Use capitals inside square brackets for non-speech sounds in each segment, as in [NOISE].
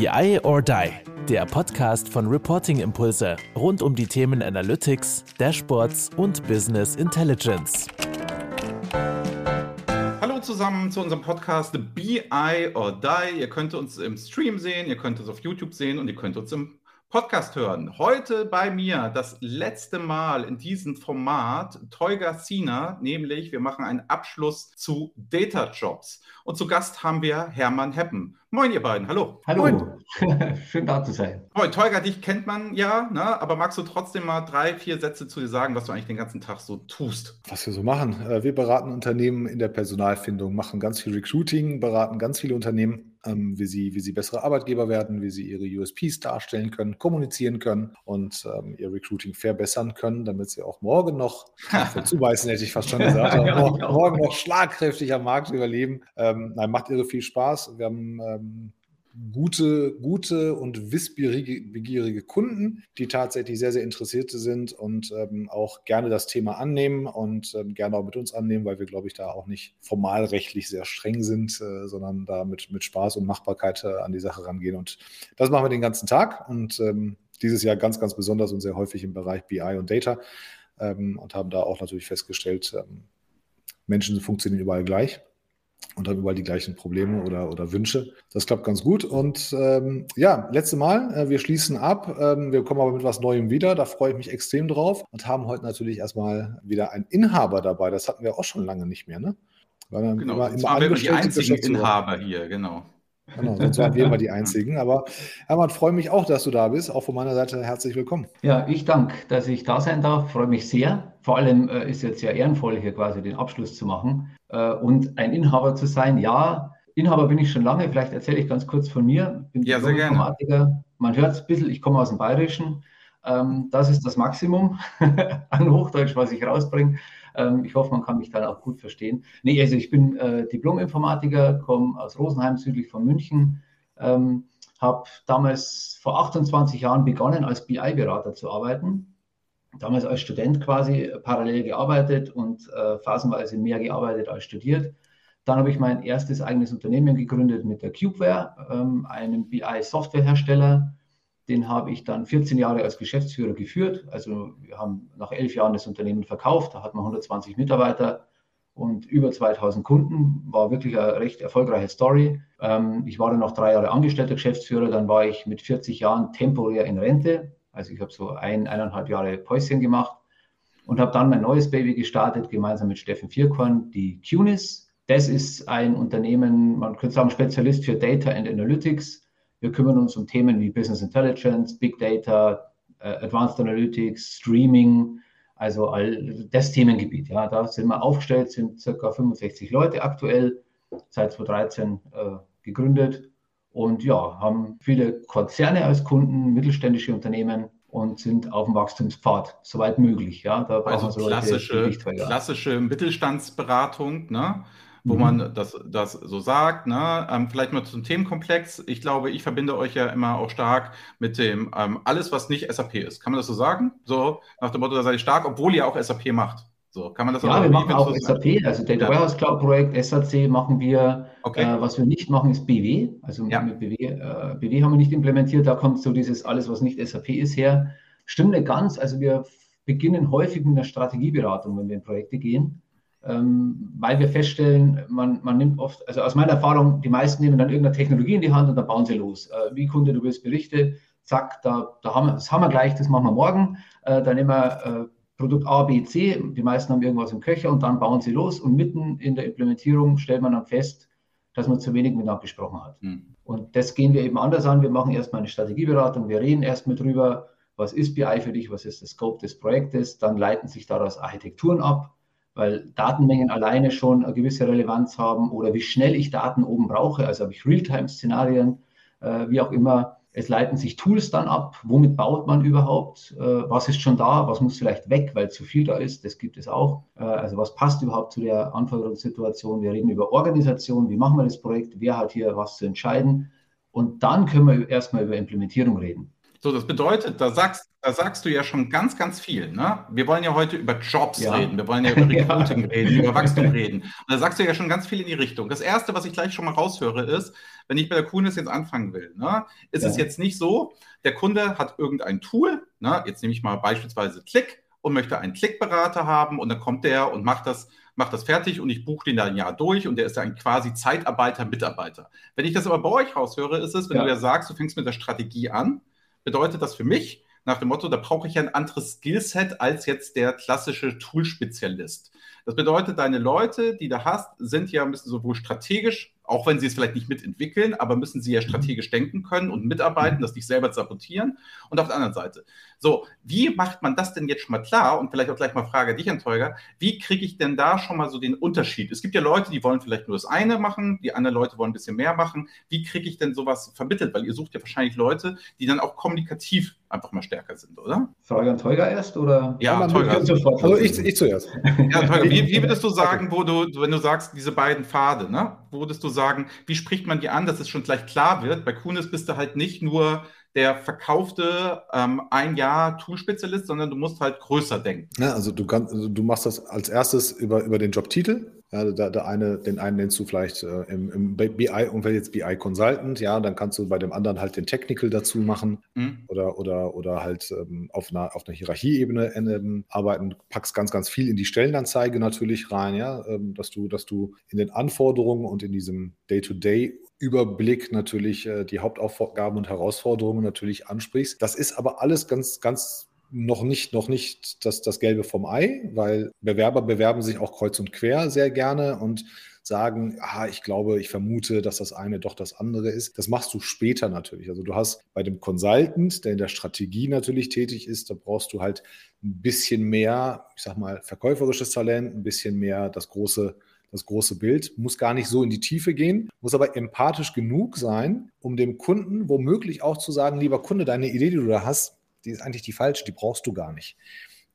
BI or Die, der Podcast von Reporting Impulse rund um die Themen Analytics, Dashboards und Business Intelligence. Hallo zusammen zu unserem Podcast BI or Die. Ihr könnt uns im Stream sehen, ihr könnt uns auf YouTube sehen und ihr könnt uns im Podcast hören. Heute bei mir das letzte Mal in diesem Format Teuga Sina, nämlich wir machen einen Abschluss zu Data Jobs. Und zu Gast haben wir Hermann Heppen. Moin, ihr beiden. Hallo. Hallo. [LAUGHS] Schön da zu sein. Moin, Teuga, dich kennt man ja, ne? aber magst du trotzdem mal drei, vier Sätze zu dir sagen, was du eigentlich den ganzen Tag so tust? Was wir so machen. Äh, wir beraten Unternehmen in der Personalfindung, machen ganz viel Recruiting, beraten ganz viele Unternehmen ähm, wie, sie, wie sie bessere Arbeitgeber werden, wie sie ihre USPs darstellen können, kommunizieren können und ähm, ihr Recruiting verbessern können, damit sie auch morgen noch, zubeißen hätte ich fast schon gesagt, [LAUGHS] morgen, morgen noch schlagkräftig am Markt überleben. Ähm, nein, macht irre viel Spaß. Wir haben ähm, gute, gute und wissbegierige Kunden, die tatsächlich sehr, sehr interessierte sind und ähm, auch gerne das Thema annehmen und ähm, gerne auch mit uns annehmen, weil wir, glaube ich, da auch nicht formalrechtlich sehr streng sind, äh, sondern da mit, mit Spaß und Machbarkeit äh, an die Sache rangehen. Und das machen wir den ganzen Tag und ähm, dieses Jahr ganz, ganz besonders und sehr häufig im Bereich BI und Data ähm, und haben da auch natürlich festgestellt, ähm, Menschen funktionieren überall gleich und haben überall die gleichen Probleme oder, oder Wünsche. Das klappt ganz gut. Und ähm, ja, letzte Mal, äh, wir schließen ab. Ähm, wir kommen aber mit was Neuem wieder. Da freue ich mich extrem drauf und haben heute natürlich erstmal wieder einen Inhaber dabei. Das hatten wir auch schon lange nicht mehr, ne? Weil dann genau, immer, immer waren wir die einzigen Inhaber hier, genau. Genau, sonst waren wir immer die Einzigen. Aber Hermann, freue mich auch, dass du da bist. Auch von meiner Seite herzlich willkommen. Ja, ich danke, dass ich da sein darf. Freue mich sehr. Vor allem äh, ist jetzt ja ehrenvoll, hier quasi den Abschluss zu machen äh, und ein Inhaber zu sein. Ja, Inhaber bin ich schon lange. Vielleicht erzähle ich ganz kurz von mir. Bin ja, sehr Informatiker. Man hört es ein bisschen, ich komme aus dem Bayerischen. Ähm, das ist das Maximum [LAUGHS] an Hochdeutsch, was ich rausbringe. Ähm, ich hoffe, man kann mich dann auch gut verstehen. Nee, also ich bin äh, Diplom-Informatiker, komme aus Rosenheim südlich von München, ähm, habe damals vor 28 Jahren begonnen, als BI-Berater zu arbeiten. Damals als Student quasi parallel gearbeitet und äh, phasenweise mehr gearbeitet als studiert. Dann habe ich mein erstes eigenes Unternehmen gegründet mit der Cubeware, ähm, einem BI-Softwarehersteller den habe ich dann 14 Jahre als Geschäftsführer geführt. Also wir haben nach elf Jahren das Unternehmen verkauft. Da hatten wir 120 Mitarbeiter und über 2000 Kunden. War wirklich eine recht erfolgreiche Story. Ähm, ich war dann noch drei Jahre angestellter Geschäftsführer. Dann war ich mit 40 Jahren temporär in Rente. Also ich habe so ein, eineinhalb Jahre Päuschen gemacht und habe dann mein neues Baby gestartet, gemeinsam mit Steffen Vierkorn, die QNIS. Das ist ein Unternehmen, man könnte sagen, Spezialist für Data and Analytics wir kümmern uns um Themen wie Business Intelligence, Big Data, äh, Advanced Analytics, Streaming, also all das Themengebiet. Ja, da sind wir aufgestellt, sind circa 65 Leute aktuell, seit 2013 äh, gegründet und ja, haben viele Konzerne als Kunden, mittelständische Unternehmen und sind auf dem Wachstumspfad, soweit möglich. Ja, da also so klassische, klassische Mittelstandsberatung, ne? Wo mhm. man das, das so sagt. Ne? Ähm, vielleicht mal zum Themenkomplex. Ich glaube, ich verbinde euch ja immer auch stark mit dem ähm, alles, was nicht SAP ist. Kann man das so sagen? So nach dem Motto, da seid ihr stark, obwohl ihr auch SAP macht. So, kann man das Ja, wir machen auch SAP, also Data ja. Warehouse Cloud Projekt, SAC machen wir. Okay. Äh, was wir nicht machen, ist BW. Also ja. mit BW, äh, BW haben wir nicht implementiert. Da kommt so dieses alles, was nicht SAP ist, her. Stimmt nicht ganz. Also wir beginnen häufig mit einer Strategieberatung, wenn wir in Projekte gehen ähm, weil wir feststellen, man, man nimmt oft, also aus meiner Erfahrung, die meisten nehmen dann irgendeine Technologie in die Hand und dann bauen sie los. Äh, wie Kunde, du willst Berichte, zack, da, da haben wir, das haben wir gleich, das machen wir morgen. Äh, dann nehmen wir äh, Produkt A, B, C, die meisten haben irgendwas im Köcher und dann bauen sie los und mitten in der Implementierung stellt man dann fest, dass man zu wenig miteinander gesprochen hat. Mhm. Und das gehen wir eben anders an. Wir machen erstmal eine Strategieberatung, wir reden erstmal drüber, was ist BI für dich, was ist der Scope des Projektes, dann leiten sich daraus Architekturen ab weil Datenmengen alleine schon eine gewisse Relevanz haben oder wie schnell ich Daten oben brauche. Also habe ich Realtime-Szenarien, äh, wie auch immer. Es leiten sich Tools dann ab. Womit baut man überhaupt? Äh, was ist schon da? Was muss vielleicht weg, weil zu viel da ist? Das gibt es auch. Äh, also was passt überhaupt zu der Anforderungssituation? Wir reden über Organisation. Wie machen wir das Projekt? Wer hat hier was zu entscheiden? Und dann können wir erstmal über Implementierung reden. So, das bedeutet, da sagst, da sagst du ja schon ganz, ganz viel. Ne? Wir wollen ja heute über Jobs ja. reden, wir wollen ja über [LAUGHS] Recruiting ja. reden, über Wachstum reden. Und da sagst du ja schon ganz viel in die Richtung. Das Erste, was ich gleich schon mal raushöre, ist, wenn ich bei der Kunis jetzt anfangen will, ne, ist ja. es jetzt nicht so, der Kunde hat irgendein Tool, ne, jetzt nehme ich mal beispielsweise Click und möchte einen Klickberater haben und dann kommt der und macht das macht das fertig und ich buche den da ein Jahr durch und der ist dann quasi Zeitarbeiter, Mitarbeiter. Wenn ich das aber bei euch raushöre, ist es, wenn ja. du ja sagst, du fängst mit der Strategie an, bedeutet das für mich nach dem Motto, da brauche ich ein anderes Skillset als jetzt der klassische Tool-Spezialist. Das bedeutet, deine Leute, die du hast, sind ja ein bisschen sowohl strategisch auch wenn sie es vielleicht nicht mitentwickeln, aber müssen sie ja mhm. strategisch denken können und mitarbeiten, mhm. das nicht selber sabotieren. Und auf der anderen Seite, so, wie macht man das denn jetzt schon mal klar? Und vielleicht auch gleich mal Frage dich, Anteuger, wie kriege ich denn da schon mal so den Unterschied? Es gibt ja Leute, die wollen vielleicht nur das eine machen, die anderen Leute wollen ein bisschen mehr machen. Wie kriege ich denn sowas vermittelt? Weil ihr sucht ja wahrscheinlich Leute, die dann auch kommunikativ einfach mal stärker sind, oder? Frage an Teuger erst, oder? Ja, Teuger. Also ich, ich zuerst. Ja, Teuger, wie, wie würdest du sagen, wo du, wenn du sagst, diese beiden Pfade, ne? Wo würdest du sagen, sagen, wie spricht man die an, dass es schon gleich klar wird. Bei Kunis bist du halt nicht nur der verkaufte ähm, ein Jahr Tool-Spezialist, sondern du musst halt größer denken. Ja, also du, kannst, also du machst das als erstes über, über den Jobtitel. Ja, der, der eine, den einen nennst du vielleicht äh, im, im BI-Umfeld jetzt BI Consultant, ja, dann kannst du bei dem anderen halt den Technical dazu machen mhm. oder, oder, oder halt ähm, auf einer, auf einer Hierarchieebene ähm, arbeiten, packst ganz, ganz viel in die Stellenanzeige natürlich rein, ja, ähm, dass du, dass du in den Anforderungen und in diesem Day-to-Day Überblick natürlich äh, die Hauptaufgaben und Herausforderungen natürlich ansprichst. Das ist aber alles ganz, ganz noch nicht, noch nicht das, das Gelbe vom Ei, weil Bewerber bewerben sich auch kreuz und quer sehr gerne und sagen, ah, ich glaube, ich vermute, dass das eine doch das andere ist. Das machst du später natürlich. Also du hast bei dem Consultant, der in der Strategie natürlich tätig ist, da brauchst du halt ein bisschen mehr, ich sag mal, verkäuferisches Talent, ein bisschen mehr das große das große Bild, muss gar nicht so in die Tiefe gehen, muss aber empathisch genug sein, um dem Kunden womöglich auch zu sagen, lieber Kunde, deine Idee, die du da hast, die ist eigentlich die falsche, die brauchst du gar nicht.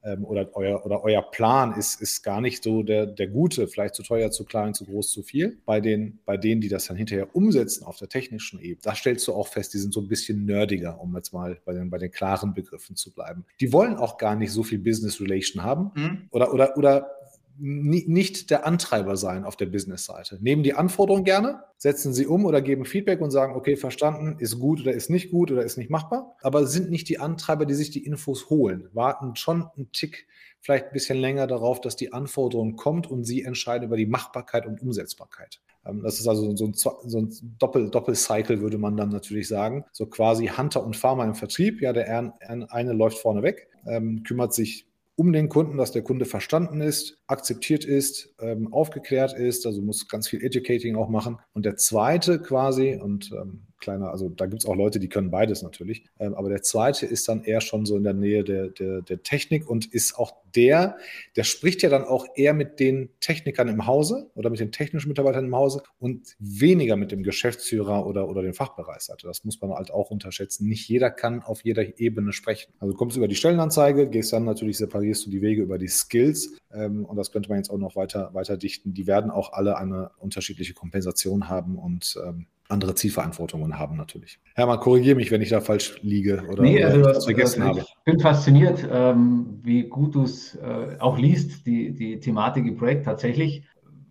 Ähm, oder, euer, oder euer Plan ist, ist gar nicht so der, der gute, vielleicht zu teuer, zu klein, zu groß, zu viel. Bei, den, bei denen, die das dann hinterher umsetzen auf der technischen Ebene, da stellst du auch fest, die sind so ein bisschen nerdiger, um jetzt mal bei den, bei den klaren Begriffen zu bleiben. Die wollen auch gar nicht so viel Business Relation haben mhm. oder, oder, oder nicht der Antreiber sein auf der Business-Seite. Nehmen die Anforderungen gerne, setzen sie um oder geben Feedback und sagen, okay, verstanden, ist gut oder ist nicht gut oder ist nicht machbar, aber sind nicht die Antreiber, die sich die Infos holen, warten schon einen Tick, vielleicht ein bisschen länger darauf, dass die Anforderung kommt und sie entscheiden über die Machbarkeit und Umsetzbarkeit. Ähm, das ist also so ein, so ein Doppel, Doppelcycle, würde man dann natürlich sagen. So quasi Hunter und Farmer im Vertrieb. Ja, der eine läuft vorne weg, ähm, kümmert sich um den Kunden, dass der Kunde verstanden ist, akzeptiert ist, ähm, aufgeklärt ist, also muss ganz viel Educating auch machen. Und der zweite quasi, und ähm, kleiner, also da gibt es auch Leute, die können beides natürlich. Ähm, aber der zweite ist dann eher schon so in der Nähe der, der, der Technik und ist auch der, der spricht ja dann auch eher mit den Technikern im Hause oder mit den technischen Mitarbeitern im Hause und weniger mit dem Geschäftsführer oder, oder dem Fachbereichsleiter. Das muss man halt auch unterschätzen. Nicht jeder kann auf jeder Ebene sprechen. Also du kommst über die Stellenanzeige, gehst dann natürlich, separierst du die Wege über die Skills ähm, und das könnte man jetzt auch noch weiter, weiter dichten. Die werden auch alle eine unterschiedliche Kompensation haben und ähm, andere Zielverantwortungen haben natürlich. Hermann, korrigiere mich, wenn ich da falsch liege oder, nee, also oder was vergessen also habe. Ich bin fasziniert, ähm, wie gut du es äh, auch liest, die, die Thematik im Projekt tatsächlich,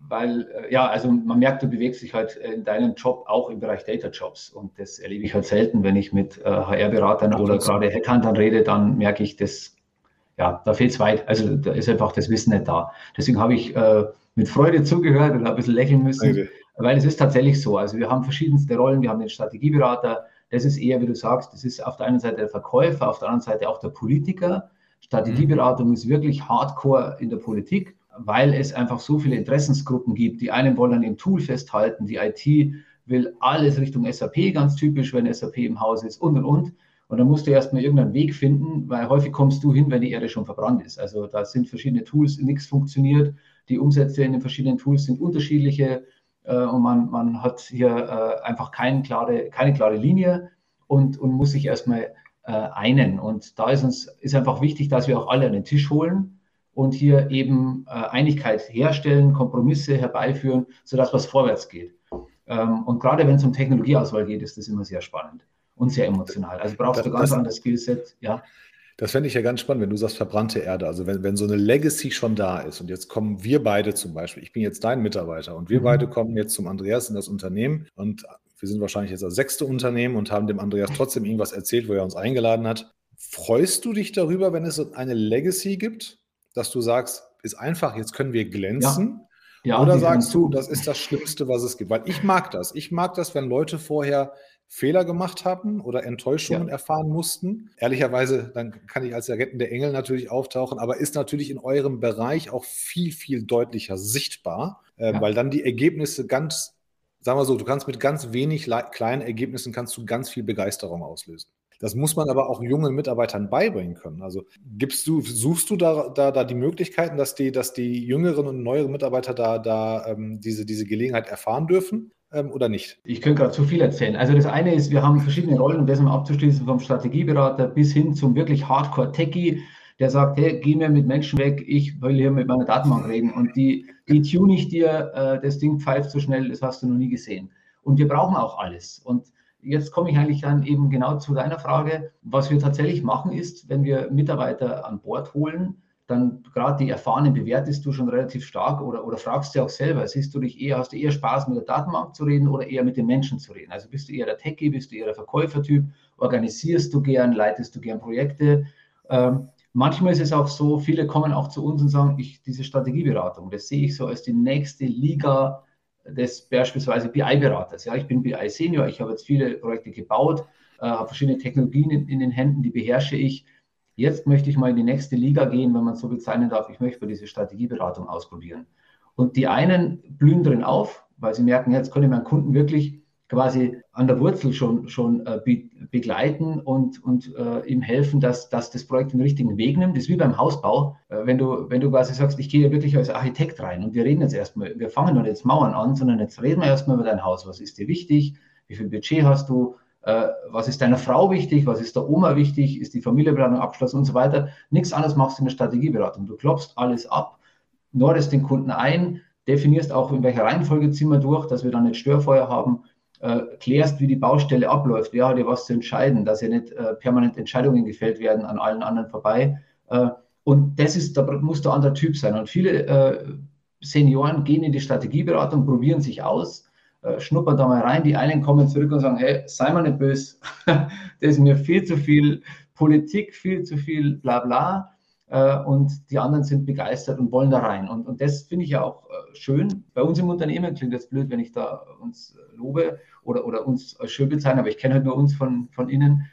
weil, äh, ja, also man merkt, du bewegst dich halt in deinem Job auch im Bereich Data Jobs und das erlebe ich halt selten, wenn ich mit äh, HR-Beratern oder gerade Headhuntern rede, dann merke ich, dass, ja, da fehlt es weit, also da ist einfach das Wissen nicht da. Deswegen habe ich äh, mit Freude zugehört und ein bisschen lächeln müssen. Okay weil es ist tatsächlich so. Also wir haben verschiedenste Rollen. Wir haben den Strategieberater. Das ist eher, wie du sagst, das ist auf der einen Seite der Verkäufer, auf der anderen Seite auch der Politiker. Strategieberatung ist wirklich hardcore in der Politik, weil es einfach so viele Interessensgruppen gibt. Die einen wollen an dem Tool festhalten, die IT will alles Richtung SAP, ganz typisch, wenn SAP im Haus ist und und und. Und dann musst du erstmal irgendeinen Weg finden, weil häufig kommst du hin, wenn die Erde schon verbrannt ist. Also da sind verschiedene Tools, nichts funktioniert. Die Umsätze in den verschiedenen Tools sind unterschiedliche und man, man hat hier äh, einfach kein klare, keine klare Linie und, und muss sich erstmal äh, einen. Und da ist uns ist einfach wichtig, dass wir auch alle an den Tisch holen und hier eben Einigkeit herstellen, Kompromisse herbeiführen, sodass was vorwärts geht. Ähm, und gerade wenn es um Technologieauswahl geht, ist das immer sehr spannend. und sehr emotional. Also brauchst das, du ganz anderes Skillset, ja. Das fände ich ja ganz spannend, wenn du sagst verbrannte Erde. Also wenn, wenn so eine Legacy schon da ist und jetzt kommen wir beide zum Beispiel, ich bin jetzt dein Mitarbeiter und wir mhm. beide kommen jetzt zum Andreas in das Unternehmen und wir sind wahrscheinlich jetzt das sechste Unternehmen und haben dem Andreas trotzdem irgendwas erzählt, wo er uns eingeladen hat. Freust du dich darüber, wenn es eine Legacy gibt, dass du sagst, ist einfach, jetzt können wir glänzen? Ja. Ja, Oder sagst du, das ist das Schlimmste, was es gibt? Weil ich mag das. Ich mag das, wenn Leute vorher Fehler gemacht haben oder Enttäuschungen ja. erfahren mussten. Ehrlicherweise, dann kann ich als der rettende Engel natürlich auftauchen, aber ist natürlich in eurem Bereich auch viel, viel deutlicher sichtbar, äh, ja. weil dann die Ergebnisse ganz, sagen wir so, du kannst mit ganz wenig kleinen Ergebnissen kannst du ganz viel Begeisterung auslösen. Das muss man aber auch jungen Mitarbeitern beibringen können. Also gibst du, suchst du da, da, da die Möglichkeiten, dass die, dass die jüngeren und neueren Mitarbeiter da, da ähm, diese, diese Gelegenheit erfahren dürfen? ähm, oder nicht? Ich könnte gerade zu viel erzählen. Also das eine ist, wir haben verschiedene Rollen, um das mal abzuschließen, vom Strategieberater bis hin zum wirklich Hardcore-Techie, der sagt, hey, geh mir mit Menschen weg, ich will hier mit meiner Datenbank reden und die, die tune ich dir, äh, das Ding pfeift so schnell, das hast du noch nie gesehen. Und wir brauchen auch alles. Und jetzt komme ich eigentlich dann eben genau zu deiner Frage. Was wir tatsächlich machen ist, wenn wir Mitarbeiter an Bord holen, dann gerade die Erfahrenen bewertest du schon relativ stark oder, oder fragst du auch selber, siehst du dich eher, hast du eher Spaß mit der Datenbank zu reden oder eher mit den Menschen zu reden? Also bist du eher der Techie, bist du eher der Verkäufertyp, organisierst du gern, leitest du gern Projekte? Ähm, manchmal ist es auch so, viele kommen auch zu uns und sagen, ich, diese Strategieberatung, das sehe ich so als die nächste Liga des beispielsweise BI-Beraters. Ja, ich bin BI-Senior, ich habe jetzt viele Projekte gebaut, äh, habe verschiedene Technologien in, in den Händen, die beherrsche ich Jetzt möchte ich mal in die nächste Liga gehen, wenn man so bezeichnen darf. Ich möchte diese Strategieberatung ausprobieren. Und die einen blühen drin auf, weil sie merken, jetzt können wir einen Kunden wirklich quasi an der Wurzel schon, schon äh, be begleiten und, und äh, ihm helfen, dass, dass das Projekt den richtigen Weg nimmt. Das ist wie beim Hausbau. Äh, wenn, du, wenn du quasi sagst, ich gehe wirklich als Architekt rein und wir reden jetzt erstmal, wir fangen nicht jetzt Mauern an, sondern jetzt reden wir erstmal über dein Haus. Was ist dir wichtig? Wie viel Budget hast du? äh, was ist deiner Frau wichtig, was ist der Oma wichtig, ist die Familienberatung abgeschlossen und so weiter. Nichts anderes machst du in der Strategieberatung. Du klopfst alles ab, nordest den Kunden ein, definierst auch, in welcher Reihenfolge ziehen wir durch, dass wir dann nicht Störfeuer haben, äh, klärst, wie die Baustelle abläuft, wer hat ja was zu entscheiden, dass ja nicht äh, permanent Entscheidungen gefällt werden an allen anderen vorbei. Äh, und das ist, da muss der andere Typ sein. Und viele äh, Senioren gehen in die Strategieberatung, probieren sich aus, äh, schnuppern da mal rein. Die einen kommen zurück und sagen, hey, sei mal nicht böse, [LAUGHS] das ist mir viel zu viel Politik, viel zu viel bla bla. Äh, und die anderen sind begeistert und wollen da rein. Und, und das finde ich ja auch äh, schön. Bei uns im Unternehmen klingt das blöd, wenn ich da uns lobe oder, oder uns als schön bezeichne, aber ich kenne halt nur uns von, von innen.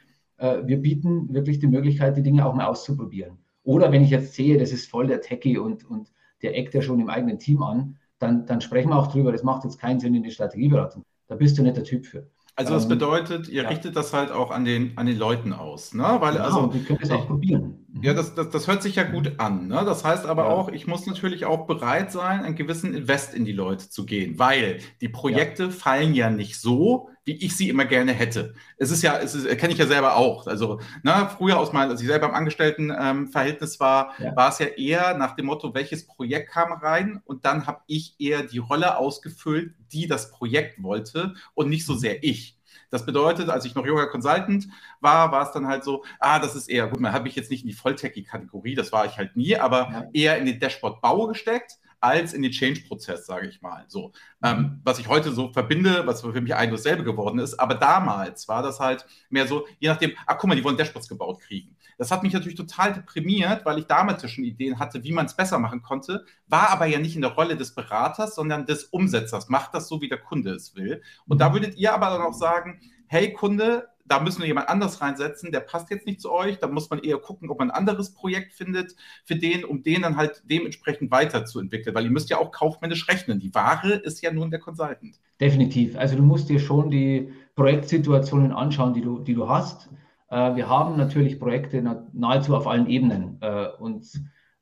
Wir bieten wirklich die Möglichkeit, die Dinge auch mal auszuprobieren. Oder wenn ich jetzt sehe, das ist voll der Techie und, und der eckt ja schon im eigenen Team an, dann, dann sprechen wir auch drüber. Das macht jetzt keinen Sinn in die Strategieberatung. Da bist du nicht der Typ für. Also das ähm, bedeutet, ihr ja. richtet das halt auch an den, an den Leuten aus, ne? Weil genau, also die können es auch probieren. Ja, das, das, das hört sich ja gut an. Ne? Das heißt aber ja. auch, ich muss natürlich auch bereit sein, einen gewissen Invest in die Leute zu gehen, weil die Projekte ja. fallen ja nicht so, wie ich sie immer gerne hätte. Es ist ja, es kenne ich ja selber auch. Also ne, früher aus meinem, als ich selber im Angestelltenverhältnis ähm, war, ja. war es ja eher nach dem Motto, welches Projekt kam rein und dann habe ich eher die Rolle ausgefüllt, die das Projekt wollte und nicht so sehr ich. Das bedeutet, als ich noch junger Consultant war, war es dann halt so, ah, das ist eher, gut, man habe ich jetzt nicht in die Volltechie-Kategorie, das war ich halt nie, aber ja. eher in den Dashboard-Bau gesteckt als in den Change-Prozess, sage ich mal. So, ähm, was ich heute so verbinde, was für mich eigentlich dasselbe geworden ist, aber damals war das halt mehr so, je nachdem, ach guck mal, die wollen Dashboards gebaut kriegen. Das hat mich natürlich total deprimiert, weil ich damals schon Ideen hatte, wie man es besser machen konnte, war aber ja nicht in der Rolle des Beraters, sondern des Umsetzers. Macht das so, wie der Kunde es will. Und da würdet ihr aber dann auch sagen, hey Kunde, da müssen wir jemand anders reinsetzen, der passt jetzt nicht zu euch. Da muss man eher gucken, ob man ein anderes Projekt findet für den, um den dann halt dementsprechend weiterzuentwickeln. Weil ihr müsst ja auch kaufmännisch rechnen. Die Ware ist ja nun der Consultant. Definitiv. Also du musst dir schon die Projektsituationen anschauen, die du, die du hast. Äh, wir haben natürlich Projekte nahezu auf allen Ebenen. Äh, und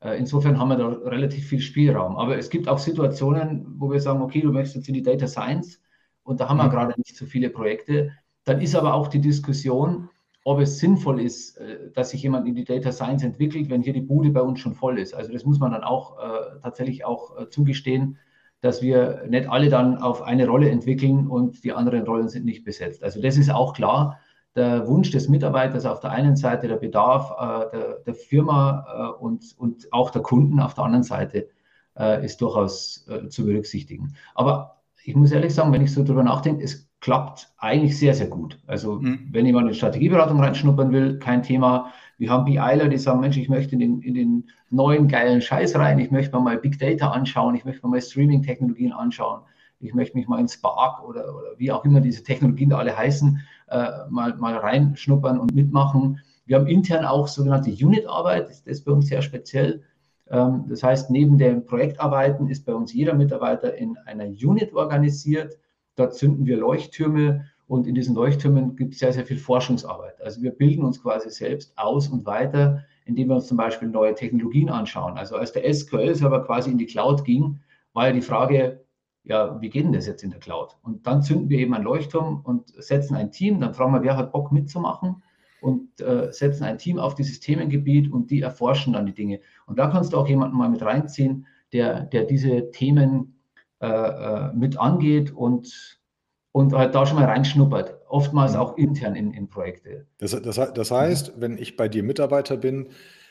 äh, insofern haben wir da relativ viel Spielraum. Aber es gibt auch Situationen, wo wir sagen, okay, du möchtest jetzt in die Data Science und da haben wir mhm. gerade nicht so viele Projekte dann ist aber auch die Diskussion, ob es sinnvoll ist, äh, dass sich jemand in die Data Science entwickelt, wenn hier die Bude bei uns schon voll ist. Also das muss man dann auch äh, tatsächlich auch äh, zugestehen, dass wir nicht alle dann auf eine Rolle entwickeln und die anderen Rollen sind nicht besetzt. Also das ist auch klar. der Wunsch des Mitarbeiters auf der einen Seite, der Bedarf äh, der, der, Firma äh, und, und auch der Kunden auf der anderen Seite äh, ist durchaus zu berücksichtigen. Aber ich muss ehrlich sagen, wenn ich so drüber nachdenke, es klappt eigentlich sehr, sehr gut. Also mhm. wenn jemand in Strategieberatung reinschnuppern will, kein Thema. Wir haben BIler, die sagen, Mensch, ich möchte in den, in den neuen geilen Scheiß rein, ich möchte mir mal Big Data anschauen, ich möchte mir mal Streaming-Technologien anschauen, ich möchte mich mal in Spark oder, oder wie auch immer diese Technologien da alle heißen, äh, mal, mal reinschnuppern und mitmachen. Wir haben intern auch sogenannte Unit-Arbeit, das ist bei uns sehr speziell. Ähm, das heißt, neben den Projektarbeiten ist bei uns jeder Mitarbeiter in einer Unit organisiert. Dort zünden wir Leuchttürme und in diesen Leuchttürmen gibt es sehr, sehr viel Forschungsarbeit. Also wir bilden uns quasi selbst aus und weiter, indem wir uns zum Beispiel neue Technologien anschauen. Also als der SQL-Server quasi in die Cloud ging, war ja die Frage, ja, wie geht denn das jetzt in der Cloud? Und dann zünden wir eben einen Leuchtturm und setzen ein Team, dann fragen wir, wer hat Bock mitzumachen und äh, setzen ein Team auf dieses Themengebiet und die erforschen dann die Dinge. Und da kannst du auch jemanden mal mit reinziehen, der, der diese Themen äh, äh, mit angeht und, und halt da schon mal reinschnuppert. Oftmals mhm. auch intern in, in Projekte. Das, das, das heißt, wenn ich bei dir Mitarbeiter bin,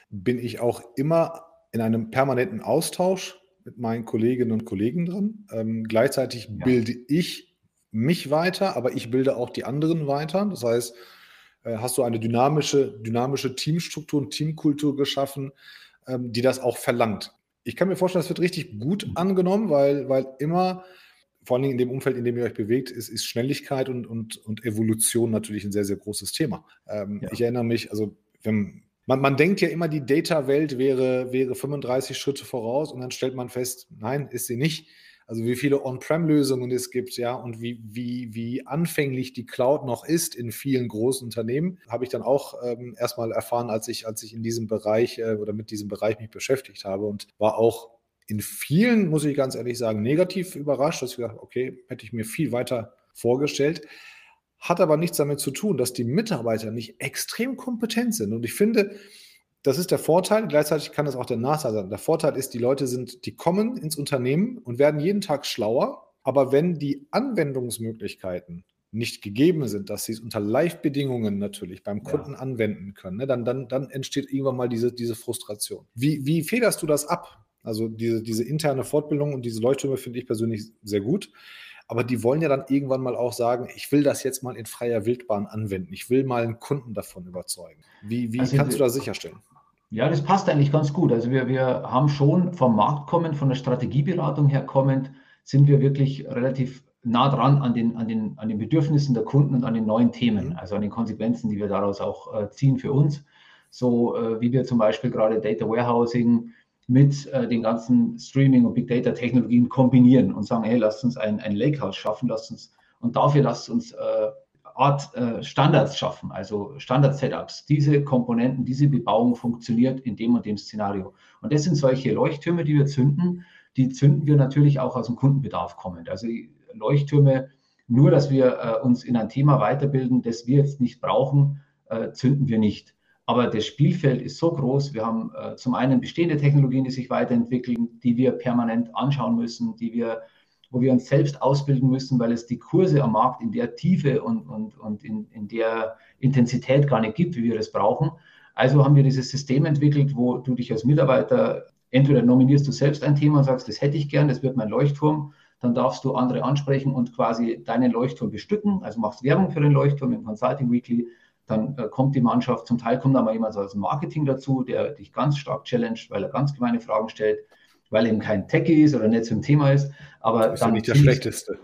bin ich auch immer in einem permanenten Austausch mit meinen Kolleginnen und Kollegen drin. Ähm, gleichzeitig ja. bilde ich mich weiter, aber ich bilde auch die anderen weiter. Das heißt, äh, hast du eine dynamische, dynamische Teamstruktur und Teamkultur geschaffen, ähm, die das auch verlangt. Ich kann mir vorstellen, das wird richtig gut angenommen, weil, weil immer, vor allem in dem Umfeld, in dem ihr euch bewegt, ist, ist Schnelligkeit und, und, und Evolution natürlich ein sehr, sehr großes Thema. Ähm, ja. Ich erinnere mich, also wenn, man, man denkt ja immer, die Data-Welt wäre, wäre 35 Schritte voraus und dann stellt man fest, nein, ist sie nicht. Also wie viele On-Prem-Lösungen es gibt, ja, und wie, wie, wie anfänglich die Cloud noch ist in vielen großen Unternehmen, habe ich dann auch ähm, erstmal erfahren, als ich, als ich in diesem Bereich äh, oder mit diesem Bereich mich beschäftigt habe und war auch in vielen, muss ich ganz ehrlich sagen, negativ überrascht, dass ich gedacht, okay, hätte ich mir viel weiter vorgestellt. Hat aber nichts damit zu tun, dass die Mitarbeiter nicht extrem kompetent sind. Und ich finde, das ist der Vorteil. Gleichzeitig kann das auch der Nachteil sein. Der Vorteil ist, die Leute sind, die kommen ins Unternehmen und werden jeden Tag schlauer. Aber wenn die Anwendungsmöglichkeiten nicht gegeben sind, dass sie es unter Live-Bedingungen natürlich beim Kunden ja. anwenden können, ne, dann, dann, dann entsteht irgendwann mal diese, diese Frustration. Wie, wie federst du das ab? Also diese, diese interne Fortbildung und diese Leuchttürme finde ich persönlich sehr gut. Aber die wollen ja dann irgendwann mal auch sagen, ich will das jetzt mal in freier Wildbahn anwenden. Ich will mal einen Kunden davon überzeugen. Wie, wie also kannst du das sicherstellen? Ja, das passt eigentlich ganz gut. Also wir, wir haben schon vom Markt kommend, von der Strategieberatung her kommend, sind wir wirklich relativ nah dran an den, an, den, an den Bedürfnissen der Kunden und an den neuen Themen, mhm. also an den Konsequenzen, die wir daraus auch äh, ziehen für uns. So äh, wie wir zum Beispiel gerade Data Warehousing mit äh, den ganzen Streaming- und Big Data-Technologien kombinieren und sagen, hey, lasst uns ein, ein Lakehouse schaffen, lasst uns, und dafür lasst uns äh, Art äh, Standards schaffen, also Standard-Setups. Diese Komponenten, diese Bebauung funktioniert in dem und dem Szenario. Und das sind solche Leuchttürme, die wir zünden. Die zünden wir natürlich auch aus dem Kundenbedarf kommend. Also Leuchttürme, nur dass wir äh, uns in ein Thema weiterbilden, das wir jetzt nicht brauchen, äh, zünden wir nicht. Aber das Spielfeld ist so groß. Wir haben äh, zum einen bestehende Technologien, die sich weiterentwickeln, die wir permanent anschauen müssen, die wir, wo wir uns selbst ausbilden müssen, weil es die Kurse am Markt in der Tiefe und, und, und in, in der Intensität gar nicht gibt, wie wir das brauchen. Also haben wir dieses System entwickelt, wo du dich als Mitarbeiter entweder nominierst du selbst ein Thema und sagst, das hätte ich gern, das wird mein Leuchtturm, dann darfst du andere ansprechen und quasi deinen Leuchtturm bestücken, also machst Werbung für den Leuchtturm im Consulting Weekly, dann äh, kommt die Mannschaft, zum Teil kommt da mal jemand aus dem Marketing dazu, der dich ganz stark challenged, weil er ganz gemeine Fragen stellt, weil eben kein Techie ist oder nicht zum Thema ist. Aber das ist ja nicht der Schlechteste.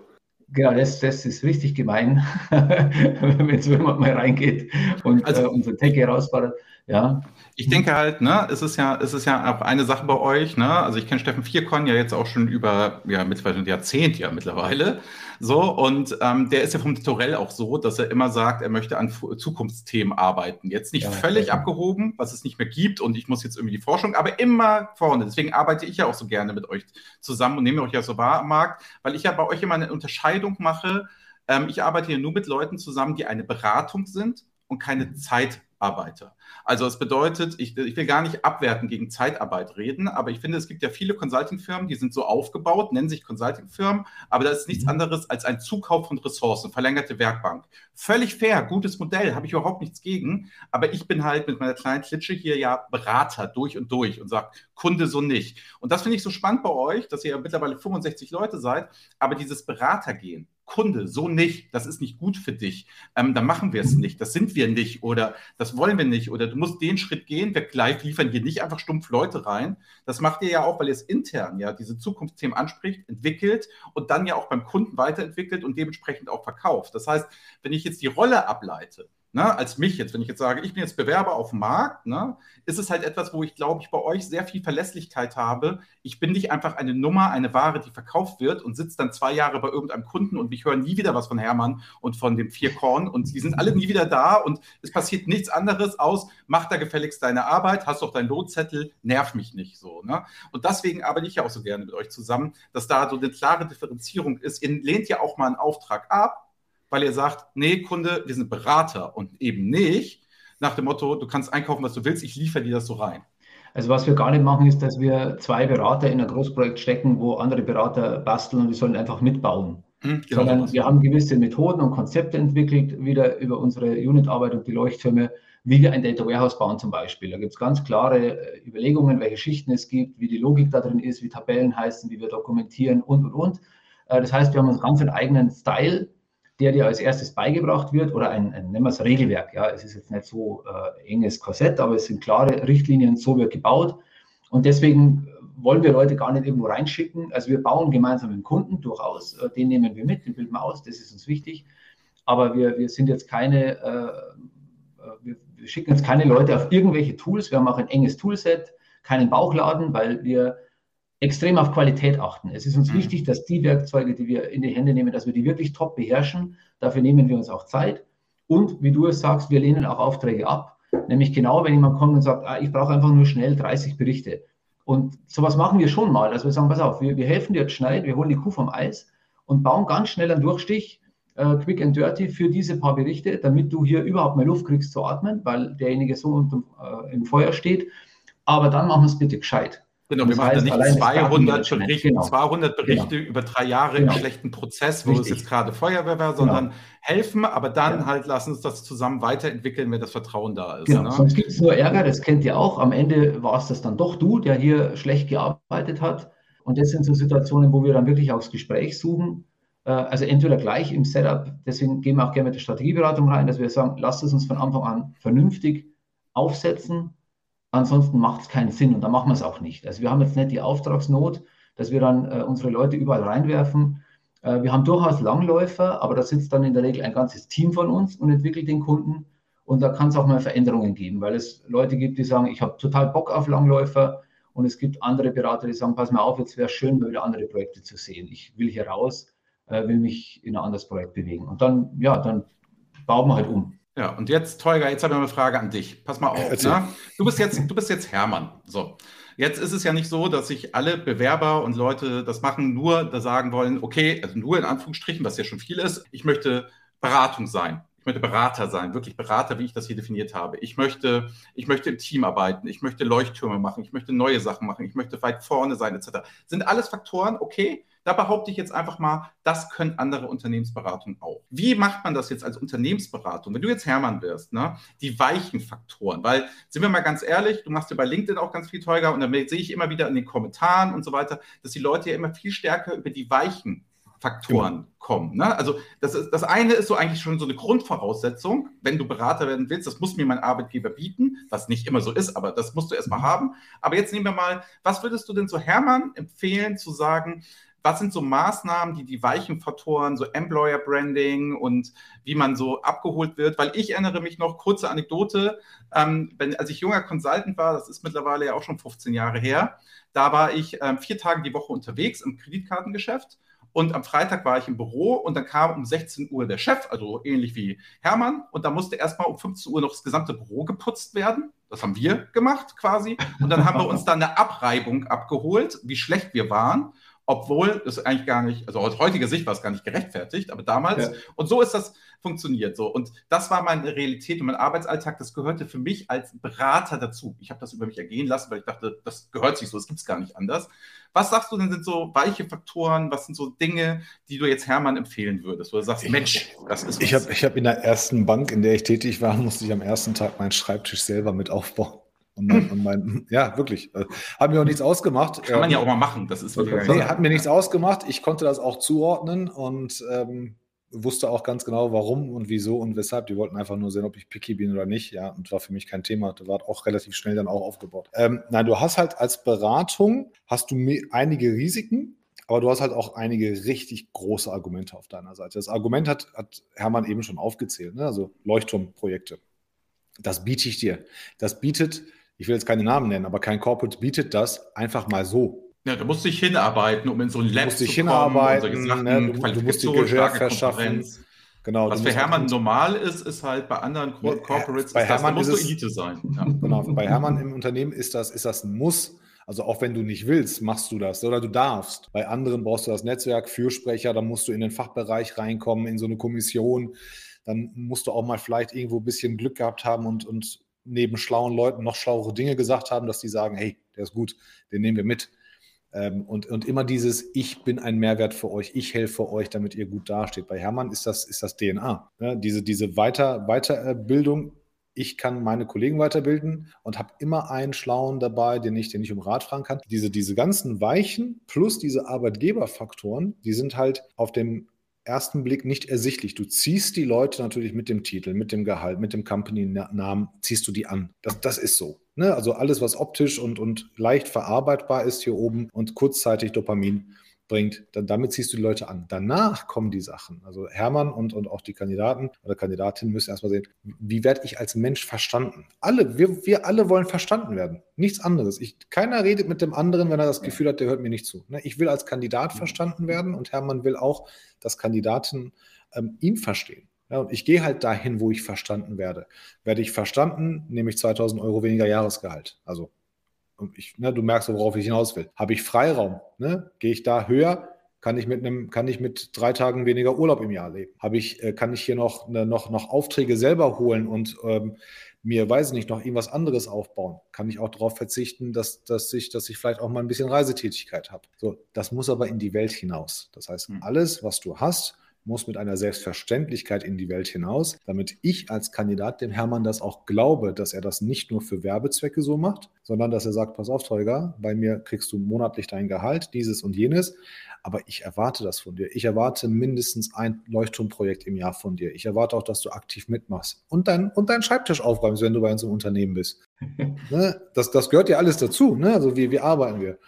Genau, das, das ist richtig gemein, [LAUGHS] wenn jemand mal reingeht und also, äh, unser Techie herausfordert. Ja. Ich denke halt, ne, es ist ja, es ist ja auch eine Sache bei euch, ne? Also ich kenne Steffen Vierkorn ja jetzt auch schon über ja mittlerweile ein Jahrzehnt ja mittlerweile. So, und ähm, der ist ja vom Tutorial auch so, dass er immer sagt, er möchte an Zukunftsthemen arbeiten. Jetzt nicht ja, völlig abgehoben, was es nicht mehr gibt, und ich muss jetzt irgendwie die Forschung, aber immer vorne. Deswegen arbeite ich ja auch so gerne mit euch zusammen und nehme euch ja so wahr am Markt, weil ich ja bei euch immer eine Unterscheidung mache. Ähm, ich arbeite hier nur mit Leuten zusammen, die eine Beratung sind und keine Zeit Zeitarbeiter. Also es bedeutet, ich, ich, will gar nicht abwerten gegen Zeitarbeit reden, aber ich finde, es gibt ja viele Consulting-Firmen, die sind so aufgebaut, nennen sich Consulting-Firmen, aber das ist nichts mhm. anderes als ein Zukauf von Ressourcen, verlängerte Werkbank. Völlig fair, gutes Modell, habe ich überhaupt nichts gegen, aber ich bin halt mit meiner kleinen Klitsche hier ja Berater durch und durch und sage, Kunde so nicht. Und das finde ich so spannend bei euch, dass ihr ja mittlerweile 65 Leute seid, aber dieses Beratergehen, Kunde, so nicht, das ist nicht gut für dich, ähm, dann machen wir es nicht, das sind wir nicht oder das wollen wir nicht oder du musst den Schritt gehen, wir gleich liefern hier nicht einfach stumpf Leute rein. Das macht ihr ja auch, weil ihr es intern ja diese Zukunftsthemen anspricht, entwickelt und dann ja auch beim Kunden weiterentwickelt und dementsprechend auch verkauft. Das heißt, wenn ich jetzt die Rolle ableite, ne, als mich jetzt, wenn ich jetzt sage, ich bin jetzt Bewerber auf dem Markt, ne, ist es halt etwas, wo ich glaube ich bei euch sehr viel Verlässlichkeit habe. Ich bin nicht einfach eine Nummer, eine Ware, die verkauft wird und sitze dann zwei Jahre bei irgendeinem Kunden und ich höre nie wieder was von Hermann und von dem Vierkorn und die sind alle nie wieder da und es passiert nichts anderes aus, mach da gefälligst deine Arbeit, hast doch deinen Lohnzettel, nerv mich nicht so. Ne? Und deswegen arbeite ich ja auch so gerne mit euch zusammen, dass da so eine klare Differenzierung ist. Ihr lehnt ja auch mal einen Auftrag ab, weil ihr sagt, nee, Kunde, wir sind Berater und eben nicht nach dem Motto, du kannst einkaufen, was du willst, ich liefere dir das so rein. Also was wir gar nicht machen, ist, dass wir zwei Berater in ein Großprojekt stecken, wo andere Berater basteln und die sollen einfach mitbauen. Hm, genau Sondern wir haben gewisse Methoden und Konzepte entwickelt, wieder über unsere Unitarbeit und die Leuchttürme, wie wir ein Data Warehouse bauen zum Beispiel. Da gibt es ganz klare äh, Überlegungen, welche Schichten es gibt, wie die Logik da drin ist, wie Tabellen heißen, wie wir dokumentieren und, und, und. Äh, das heißt, wir haben uns ganz einen eigenen Style der dir als erstes beigebracht wird oder ein, ein nennen wir es Regelwerk. Ja, es ist jetzt nicht so äh, enges Korsett, aber es sind klare Richtlinien, so wird gebaut. Und deswegen wollen wir Leute gar nicht irgendwo reinschicken. Also wir bauen gemeinsam mit dem Kunden durchaus, äh, den nehmen wir mit, den bilden wir aus, das ist uns wichtig. Aber wir, wir sind jetzt keine, äh, äh wir, wir schicken jetzt keine Leute auf irgendwelche Tools. Wir haben auch ein enges Toolset, keinen Bauchladen, weil wir extrem auf Qualität achten. Es ist uns mhm. wichtig, dass die Werkzeuge, die wir in die Hände nehmen, dass wir die wirklich top beherrschen. Dafür nehmen wir uns auch Zeit. Und wie du es sagst, wir lehnen auch Aufträge ab. Nämlich genau, wenn jemand kommt und sagt, ah, ich brauche einfach nur schnell 30 Berichte. Und sowas machen wir schon mal. Also wir sagen, pass auf, wir, wir helfen dir jetzt schnell, wir holen die Kuh vom Eis und bauen ganz schnell einen Durchstich, äh, quick and dirty, für diese paar Berichte, damit du hier überhaupt mal Luft kriegst zu atmen, weil derjenige so unter, äh, im Feuer steht. Aber dann machen wir es bitte gescheit. Genau, wir machen ja nicht 200 Berichte, genau. 200 Berichte genau. über drei Jahre genau. im schlechten Prozess, wo Richtig. es jetzt gerade Feuerwehr war, sondern genau. helfen, aber dann ja. halt lassen uns das zusammen weiterentwickeln, wenn das Vertrauen da ist. Genau. Ne? Sonst gibt es nur Ärger, das kennt ihr auch. Am Ende war es das dann doch du, der hier schlecht gearbeitet hat. Und das sind so Situationen, wo wir dann wirklich aufs Gespräch suchen. Äh, also entweder gleich im Setup, deswegen gehen wir auch gerne mit der Strategieberatung rein, dass wir sagen, lasst es uns von Anfang an vernünftig aufsetzen Ansonsten macht es keinen Sinn und dann machen wir es auch nicht. Also wir haben jetzt nicht die Auftragsnot, dass wir dann äh, unsere Leute überall reinwerfen. Äh, wir haben durchaus Langläufer, aber da sitzt dann in der Regel ein ganzes Team von uns und entwickelt den Kunden. Und da kann es auch mal Veränderungen geben, weil es Leute gibt, die sagen, ich habe total Bock auf Langläufer. Und es gibt andere Berater, die sagen, pass mal auf, jetzt wäre es schön, mal wieder andere Projekte zu sehen. Ich will hier raus, äh, will mich in ein anderes Projekt bewegen. Und dann, ja, dann bauen wir halt um. Ja, und jetzt, Teuger, jetzt habe ich eine Frage an dich. Pass mal auf. Ne? Du, bist jetzt, du bist jetzt Hermann. So. Jetzt ist es ja nicht so, dass sich alle Bewerber und Leute das machen, nur da sagen wollen, okay, also nur in Anführungsstrichen, was ja schon viel ist, ich möchte Beratung sein. Ich möchte Berater sein, wirklich Berater, wie ich das hier definiert habe. Ich möchte, ich möchte im Team arbeiten, ich möchte Leuchttürme machen, ich möchte neue Sachen machen, ich möchte weit vorne sein, etc. Sind alles Faktoren, okay, da behaupte ich jetzt einfach mal, das können andere Unternehmensberatungen auch. Wie macht man das jetzt als Unternehmensberatung? Wenn du jetzt Hermann wirst, ne, die weichen Faktoren, weil, sind wir mal ganz ehrlich, du machst ja bei LinkedIn auch ganz viel Teuger und dann sehe ich immer wieder in den Kommentaren und so weiter, dass die Leute ja immer viel stärker über die weichen Faktoren genau. kommen. Ne? Also das, ist, das eine ist so eigentlich schon so eine Grundvoraussetzung, wenn du Berater werden willst, das muss mir mein Arbeitgeber bieten, was nicht immer so ist, aber das musst du erstmal mhm. haben. Aber jetzt nehmen wir mal, was würdest du denn so Hermann empfehlen zu sagen, was sind so Maßnahmen, die die weichen Faktoren, so Employer Branding und wie man so abgeholt wird? Weil ich erinnere mich noch, kurze Anekdote, ähm, wenn, als ich junger Consultant war, das ist mittlerweile ja auch schon 15 Jahre her, da war ich ähm, vier Tage die Woche unterwegs im Kreditkartengeschäft. Und am Freitag war ich im Büro und dann kam um 16 Uhr der Chef, also ähnlich wie Hermann. Und da musste erstmal um 15 Uhr noch das gesamte Büro geputzt werden. Das haben wir gemacht quasi. Und dann haben wir uns dann eine Abreibung abgeholt, wie schlecht wir waren. Obwohl es eigentlich gar nicht, also aus heutiger Sicht war es gar nicht gerechtfertigt, aber damals, ja. und so ist das funktioniert so. Und das war meine Realität und mein Arbeitsalltag, das gehörte für mich als Berater dazu. Ich habe das über mich ergehen lassen, weil ich dachte, das gehört sich so, das gibt es gar nicht anders. Was sagst du denn, sind so weiche Faktoren, was sind so Dinge, die du jetzt Hermann empfehlen würdest, wo du sagst, Mensch, das ist was. Ich habe ich hab in der ersten Bank, in der ich tätig war, musste ich am ersten Tag meinen Schreibtisch selber mit aufbauen. Und mein, und mein, ja, wirklich. Äh, hat mir auch nichts ausgemacht. Kann man ja auch mal machen. Das ist nee, hat mir nichts ausgemacht. Ich konnte das auch zuordnen und ähm, wusste auch ganz genau, warum und wieso und weshalb. Die wollten einfach nur sehen, ob ich picky bin oder nicht. Ja, und war für mich kein Thema. Das war auch relativ schnell dann auch aufgebaut. Ähm, nein, du hast halt als Beratung hast du einige Risiken. Aber du hast halt auch einige richtig große Argumente auf deiner Seite. Das Argument hat, hat Hermann eben schon aufgezählt, ne? also Leuchtturmprojekte. Das biete ich dir. Das bietet ich will jetzt keine Namen nennen, aber kein Corporate bietet das einfach mal so. Ja, du musst dich hinarbeiten, um in so ein Lab zu kommen. Hinarbeiten, Sachen, ne? du, du musst die Gehör verschaffen. Genau, Was für Hermann normal ist, ist halt bei anderen Corporates, bei Hermann das, da musst du Elite sein. [LAUGHS] Ja. Genau, bei Hermann im Unternehmen ist das, ist das ein Muss. Also auch wenn du nicht willst, machst du das oder du darfst. Bei anderen brauchst du das Netzwerk, Fürsprecher, dann musst du in den Fachbereich reinkommen, in so eine Kommission. Dann musst du auch mal vielleicht irgendwo ein bisschen Glück gehabt haben und, und neben schlauen Leuten noch schlauere Dinge gesagt haben, dass die sagen, hey, der ist gut, den nehmen wir mit. Ähm, und, und immer dieses, ich bin ein Mehrwert für euch, ich helfe euch, damit ihr gut dasteht. Bei Hermann ist das, ist das DNA. Ne? Diese, diese Weiter, Weiterbildung, ich kann meine Kollegen weiterbilden und habe immer einen Schlauen dabei, den ich, den ich um Rat fragen kann. Diese, diese ganzen Weichen plus diese Arbeitgeberfaktoren, die sind halt auf dem ersten Blick nicht ersichtlich. Du ziehst die Leute natürlich mit dem Titel, mit dem Gehalt, mit dem Company-Namen, ziehst du die an. Das, das ist so. Ne? Also alles, was optisch und, und leicht verarbeitbar ist hier oben und kurzzeitig Dopamin bringt, dann damit ziehst du die Leute an. Danach kommen die Sachen. Also Hermann und, und auch die Kandidaten oder Kandidatinnen müssen erstmal sehen, wie werde ich als Mensch verstanden? Alle, wir, wir alle wollen verstanden werden. Nichts anderes. Ich, keiner redet mit dem anderen, wenn er das Gefühl hat, der hört mir nicht zu. Ne? Ich will als Kandidat verstanden werden und Hermann will auch, dass Kandidaten ähm, ihn verstehen. Ja, und ich gehe halt dahin, wo ich verstanden werde. Werde ich verstanden, nehme ich 2000 Euro weniger Jahresgehalt. Also ich, ne, du merkst, worauf ich hinaus will. Habe ich Freiraum? Ne? Gehe ich da höher? Kann ich mit einem, kann ich mit drei Tagen weniger Urlaub im Jahr leben? Habe ich, äh, kann ich hier noch, ne, noch, noch Aufträge selber holen und ähm, mir, weiß nicht, noch irgendwas anderes aufbauen? Kann ich auch darauf verzichten, dass, dass, ich, dass ich vielleicht auch mal ein bisschen Reisetätigkeit habe? So, das muss aber in die Welt hinaus. Das heißt, hm. alles, was du hast, muss mit einer Selbstverständlichkeit in die Welt hinaus, damit ich als Kandidat dem Hermann das auch glaube, dass er das nicht nur für Werbezwecke so macht, sondern dass er sagt, pass auf, Tolga, bei mir kriegst du monatlich dein Gehalt, dieses und jenes, aber ich erwarte das von dir. Ich erwarte mindestens ein Leuchtturmprojekt im Jahr von dir. Ich erwarte auch, dass du aktiv mitmachst und, dein, und deinen Schreibtisch aufräumst, wenn du bei uns im Unternehmen bist. [LAUGHS] ne? das, das gehört ja alles dazu. Ne? Also wie, wie arbeiten wir?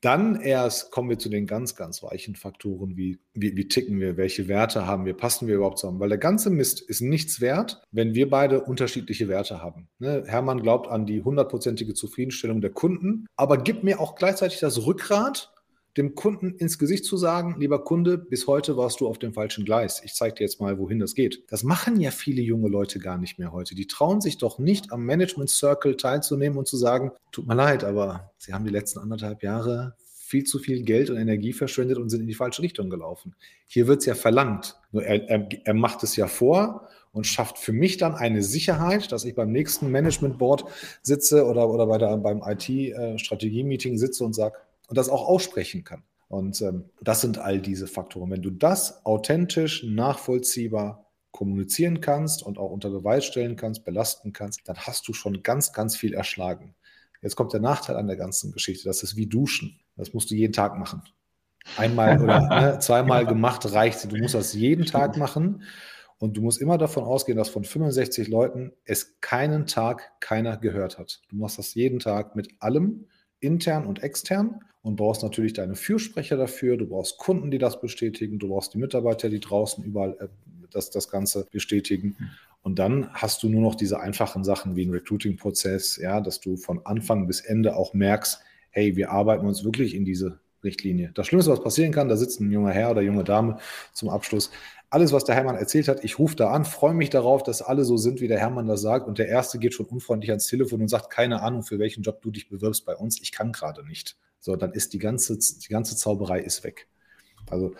Dann erst kommen wir zu den ganz, ganz weichen Faktoren, wie, wie, wie, ticken wir, welche Werte haben wir, passen wir überhaupt zusammen. Weil der ganze Mist ist nichts wert, wenn wir beide unterschiedliche Werte haben. Ne? Hermann glaubt an die hundertprozentige Zufriedenstellung der Kunden, aber gibt mir auch gleichzeitig das Rückgrat, dem Kunden ins Gesicht zu sagen, lieber Kunde, bis heute warst du auf dem falschen Gleis. Ich zeige dir jetzt mal, wohin das geht. Das machen ja viele junge Leute gar nicht mehr heute. Die trauen sich doch nicht, am Management Circle teilzunehmen und zu sagen, tut mir leid, aber sie haben die letzten anderthalb Jahre viel zu viel Geld und Energie verschwendet und sind in die falsche Richtung gelaufen. Hier wird es ja verlangt. Nur er, er, er macht es ja vor und schafft für mich dann eine Sicherheit, dass ich beim nächsten Management Board sitze oder, oder bei der, beim IT-Strategie-Meeting äh, sitze und sage, und das auch aussprechen kann. Und ähm, das sind all diese Faktoren. Wenn du das authentisch, nachvollziehbar kommunizieren kannst und auch unter Beweis stellen kannst, belasten kannst, dann hast du schon ganz, ganz viel erschlagen. Jetzt kommt der Nachteil an der ganzen Geschichte. Das ist wie Duschen. Das musst du jeden Tag machen. Einmal [LAUGHS] oder ne, zweimal gemacht reicht. Du musst das jeden Tag machen. Und du musst immer davon ausgehen, dass von 65 Leuten es keinen Tag keiner gehört hat. Du machst das jeden Tag mit allem intern und extern und brauchst natürlich deine Fürsprecher dafür, du brauchst Kunden, die das bestätigen, du brauchst die Mitarbeiter, die draußen überall äh, das, das Ganze bestätigen. Und dann hast du nur noch diese einfachen Sachen wie ein Recruiting-Prozess, ja, dass du von Anfang bis Ende auch merkst, hey, wir arbeiten uns wirklich in diese Richtlinie. Das Schlimmste, was passieren kann, da sitzt ein junger Herr oder junge Dame zum Abschluss. Alles, was der Hermann erzählt hat, ich rufe da an, freue mich darauf, dass alle so sind, wie der Hermann das sagt. Und der Erste geht schon unfreundlich ans Telefon und sagt, keine Ahnung, für welchen Job du dich bewirbst bei uns. Ich kann gerade nicht. so dann ist die ganze, die ganze Zauberei ist weg. Also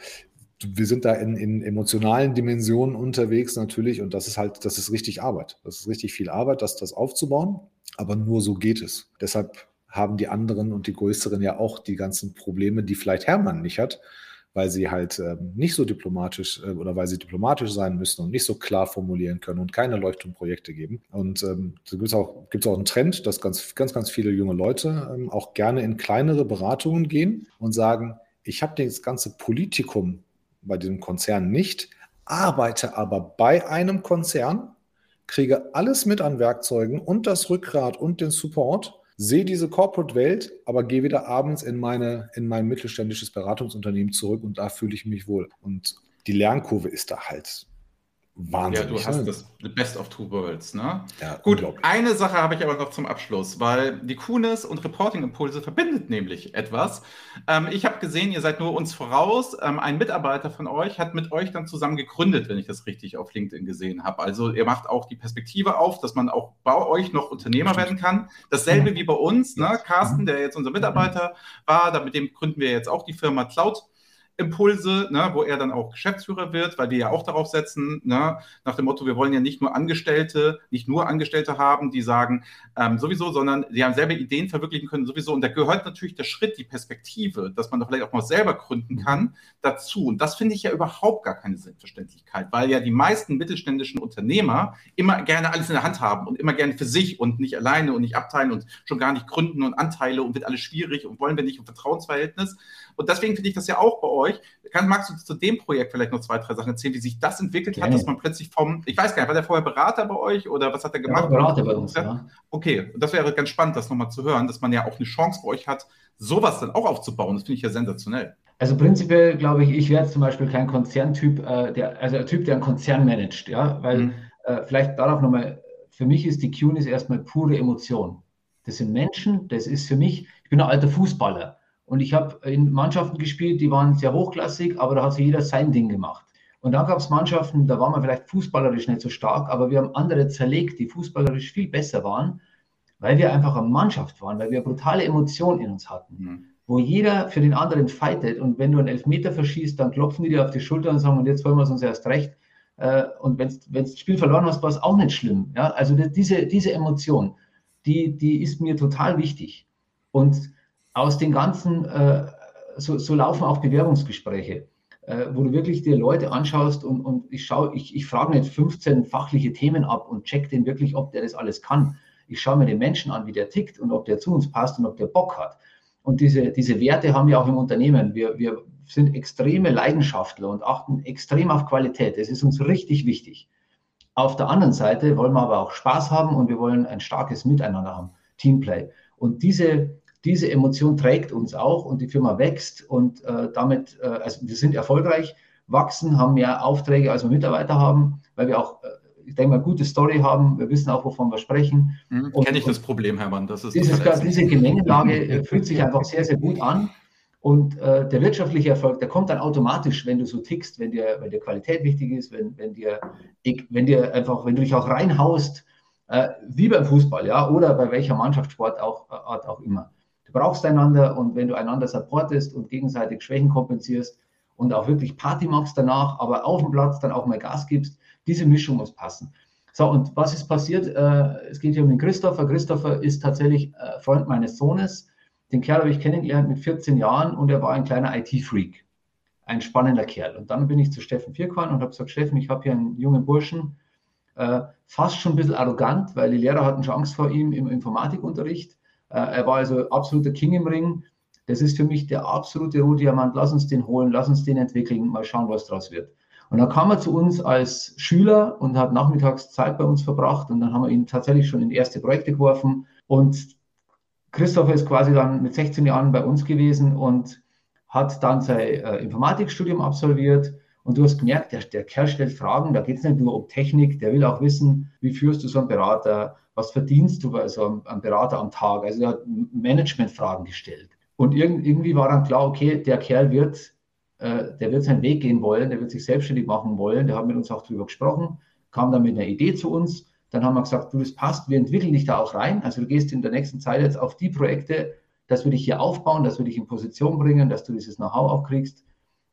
wir sind da in, in, emotionalen Dimensionen unterwegs natürlich und das ist halt, das ist richtig Arbeit. Das ist richtig viel Arbeit, das, das aufzubauen, aber nur so geht es. Deshalb haben die anderen und die größeren ja auch die ganzen Probleme, die vielleicht Hermann nicht hat, weil sie halt ähm, nicht so diplomatisch äh, oder weil sie diplomatisch sein müssen und nicht so klar formulieren können und keine Leuchtturmprojekte geben. Und ähm, da gibt es auch, gibt's auch einen Trend, dass ganz, ganz, ganz viele junge Leute ähm, auch gerne in kleinere Beratungen gehen und sagen, ich habe das ganze Politikum bei diesem Konzern nicht, arbeite aber bei einem Konzern, kriege alles mit an Werkzeugen und das Rückgrat und den Support sehe diese Corporate-Welt, aber gehe wieder abends in, meine, in mein mittelständisches Beratungsunternehmen zurück und da fühle ich mich wohl. Und die Lernkurve ist da halt Wahnsinn. Ja, du hast das the best of two worlds, ne? Ja, Gut, eine Sache habe ich aber noch zum Abschluss, weil die Kunis und Reporting-Impulse verbindet nämlich etwas. Ähm, ich habe gesehen, ihr seid nur uns voraus. Ähm, ein Mitarbeiter von euch hat mit euch dann zusammen gegründet, wenn ich das richtig auf LinkedIn gesehen habe. Also ihr macht auch die Perspektive auf, dass man auch bei euch noch Unternehmer werden kann. Dasselbe wie bei uns, ne? Carsten, der jetzt unser Mitarbeiter war, da, mit dem gründen wir jetzt auch die Firma Cloud. Impulse, ne, wo er dann auch Geschäftsführer wird, weil wir ja auch darauf setzen, ne, nach dem Motto, wir wollen ja nicht nur Angestellte, nicht nur Angestellte haben, die sagen ähm, sowieso, sondern die haben selber Ideen verwirklichen können sowieso. Und da gehört natürlich der Schritt, die Perspektive, dass man doch vielleicht auch mal selber gründen kann, dazu. Und das finde ich ja überhaupt gar keine Selbstverständlichkeit, weil ja die meisten mittelständischen Unternehmer immer gerne alles in der Hand haben und immer gerne für sich und nicht alleine und nicht abteilen und schon gar nicht gründen und Anteile und wird alles schwierig und wollen wir nicht ein Vertrauensverhältnis. Und deswegen finde ich das ja auch bei euch. Kann, magst du zu dem Projekt vielleicht noch zwei, drei Sachen erzählen, wie sich das entwickelt Gerne. hat, dass man plötzlich vom, ich weiß gar nicht, war der vorher Berater bei euch oder was hat er gemacht? Ja, Berater bei uns, ja. Okay, das wäre ganz spannend, das nochmal zu hören, dass man ja auch eine Chance bei euch hat, sowas dann auch aufzubauen. Das finde ich ja sensationell. Also prinzipiell glaube ich, ich wäre zum Beispiel kein Konzerntyp, äh, der, also ein Typ, der einen Konzern managt, ja, weil mhm. äh, vielleicht darauf nochmal, für mich ist die QNIS erstmal pure Emotion. Das sind Menschen, das ist für mich, ich bin ein alter Fußballer. Und ich habe in Mannschaften gespielt, die waren sehr hochklassig, aber da hat sich jeder sein Ding gemacht. Und dann gab es Mannschaften, da waren wir vielleicht fußballerisch nicht so stark, aber wir haben andere zerlegt, die fußballerisch viel besser waren, weil wir einfach eine Mannschaft waren, weil wir brutale Emotionen in uns hatten, mhm. wo jeder für den anderen fightet. Und wenn du einen Elfmeter verschießt, dann klopfen die dir auf die Schulter und sagen, und jetzt wollen wir es uns erst recht. Äh, und wenn du das Spiel verloren hast, war es auch nicht schlimm. Ja? Also diese, diese Emotion, die, die ist mir total wichtig. Und aus den ganzen, äh, so, so, laufen auch Bewerbungsgespräche, äh, wo du wirklich dir Leute anschaust und, und ich schaue, ich, ich frage nicht 15 fachliche Themen ab und check den wirklich, ob der das alles kann. Ich schaue mir den Menschen an, wie der tickt und ob der zu uns passt und ob der Bock hat. Und diese, diese Werte haben wir auch im Unternehmen. Wir, wir sind extreme Leidenschaftler und achten extrem auf Qualität. Das ist uns richtig wichtig. Auf der anderen Seite wollen wir aber auch Spaß haben und wir wollen ein starkes Miteinander haben, Teamplay. Und diese, diese Emotion trägt uns auch und die Firma wächst und äh, damit, äh, also wir sind erfolgreich, wachsen, haben mehr Aufträge, als wir Mitarbeiter haben, weil wir auch, äh, ich denke mal, gute Story haben. Wir wissen auch, wovon wir sprechen. Mhm, Kenne ich das Problem, Hermann. Das ist dieses, diese Gemengelage [LAUGHS] äh, fühlt sich einfach sehr, sehr gut an. Und äh, der wirtschaftliche Erfolg, der kommt dann automatisch, wenn du so tickst, wenn dir, wenn dir Qualität wichtig ist, wenn, wenn, dir, wenn dir einfach, wenn du dich auch reinhaust, äh, wie beim Fußball, ja, oder bei welcher Mannschaftssport auch, Art auch immer. Du brauchst einander und wenn du einander supportest und gegenseitig Schwächen kompensierst und auch wirklich Party machst danach, aber auf dem Platz dann auch mal Gas gibst, diese Mischung muss passen. So, und was ist passiert? Äh, es geht hier um den Christopher. Christopher ist tatsächlich äh, Freund meines Sohnes. Den Kerl habe ich kennengelernt mit 14 Jahren und er war ein kleiner IT-Freak. Ein spannender Kerl. Und dann bin ich zu Steffen Vierkorn und habe gesagt, Steffen, ich habe hier einen jungen Burschen, äh, fast schon ein bisschen arrogant, weil die Lehrer hatten schon Angst vor ihm im Informatikunterricht. Äh, er war also absoluter King im Ring. Das ist für mich der absolute Rohdiamant. Lass uns den holen, lass uns den entwickeln, mal schauen, was draus wird. Und dann kam er zu uns als Schüler und hat nachmittags Zeit bei uns verbracht und dann haben wir ihn tatsächlich schon in erste Projekte geworfen. Und Christopher ist quasi dann mit 16 Jahren bei uns gewesen und hat dann sein äh, Informatikstudium absolviert. Und du hast gemerkt, der, der Kerl stellt Fragen, da geht es nicht nur um Technik, der will auch wissen, wie führst du so einen Berater, was verdienst du bei so einem, Berater am Tag? Also er hat Managementfragen gestellt. Und irgendwie war dann klar, okay, der Kerl wird, äh, der wird seinen Weg gehen wollen, der wird sich selbstständig machen wollen. Der hat mit uns auch darüber gesprochen, kam dann mit einer Idee zu uns. Dann haben wir gesagt, du, das passt, wir entwickeln dich da auch rein. Also du gehst in der nächsten Zeit jetzt auf die Projekte, dass wir dich hier aufbauen, dass wir dich in Position bringen, dass du dieses Know-how auch kriegst.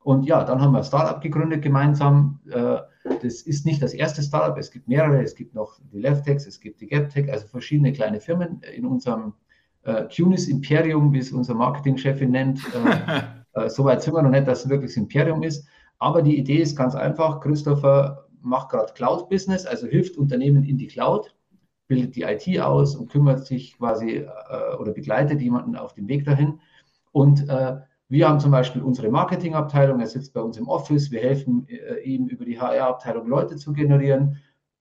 Und ja, dann haben wir ein Startup gegründet gemeinsam. Äh, das ist nicht das erste Startup, es gibt mehrere. Es gibt noch die Leftex, es gibt die GapTech, also verschiedene kleine Firmen in unserem äh, QNIS Imperium, wie es unser Marketingchefin nennt. [LAUGHS] Äh, äh, Soweit sind wir noch nicht, dass es wirklich das Imperium ist. Aber die Idee ist ganz einfach. Christopher macht gerade Cloud-Business, also hilft Unternehmen in die Cloud, bildet die IT aus und kümmert sich quasi äh, oder begleitet jemanden auf dem Weg dahin. Und äh, wir haben zum Beispiel unsere Marketingabteilung, er sitzt bei uns im Office, wir helfen äh, ihm über die HR-Abteilung Leute zu generieren.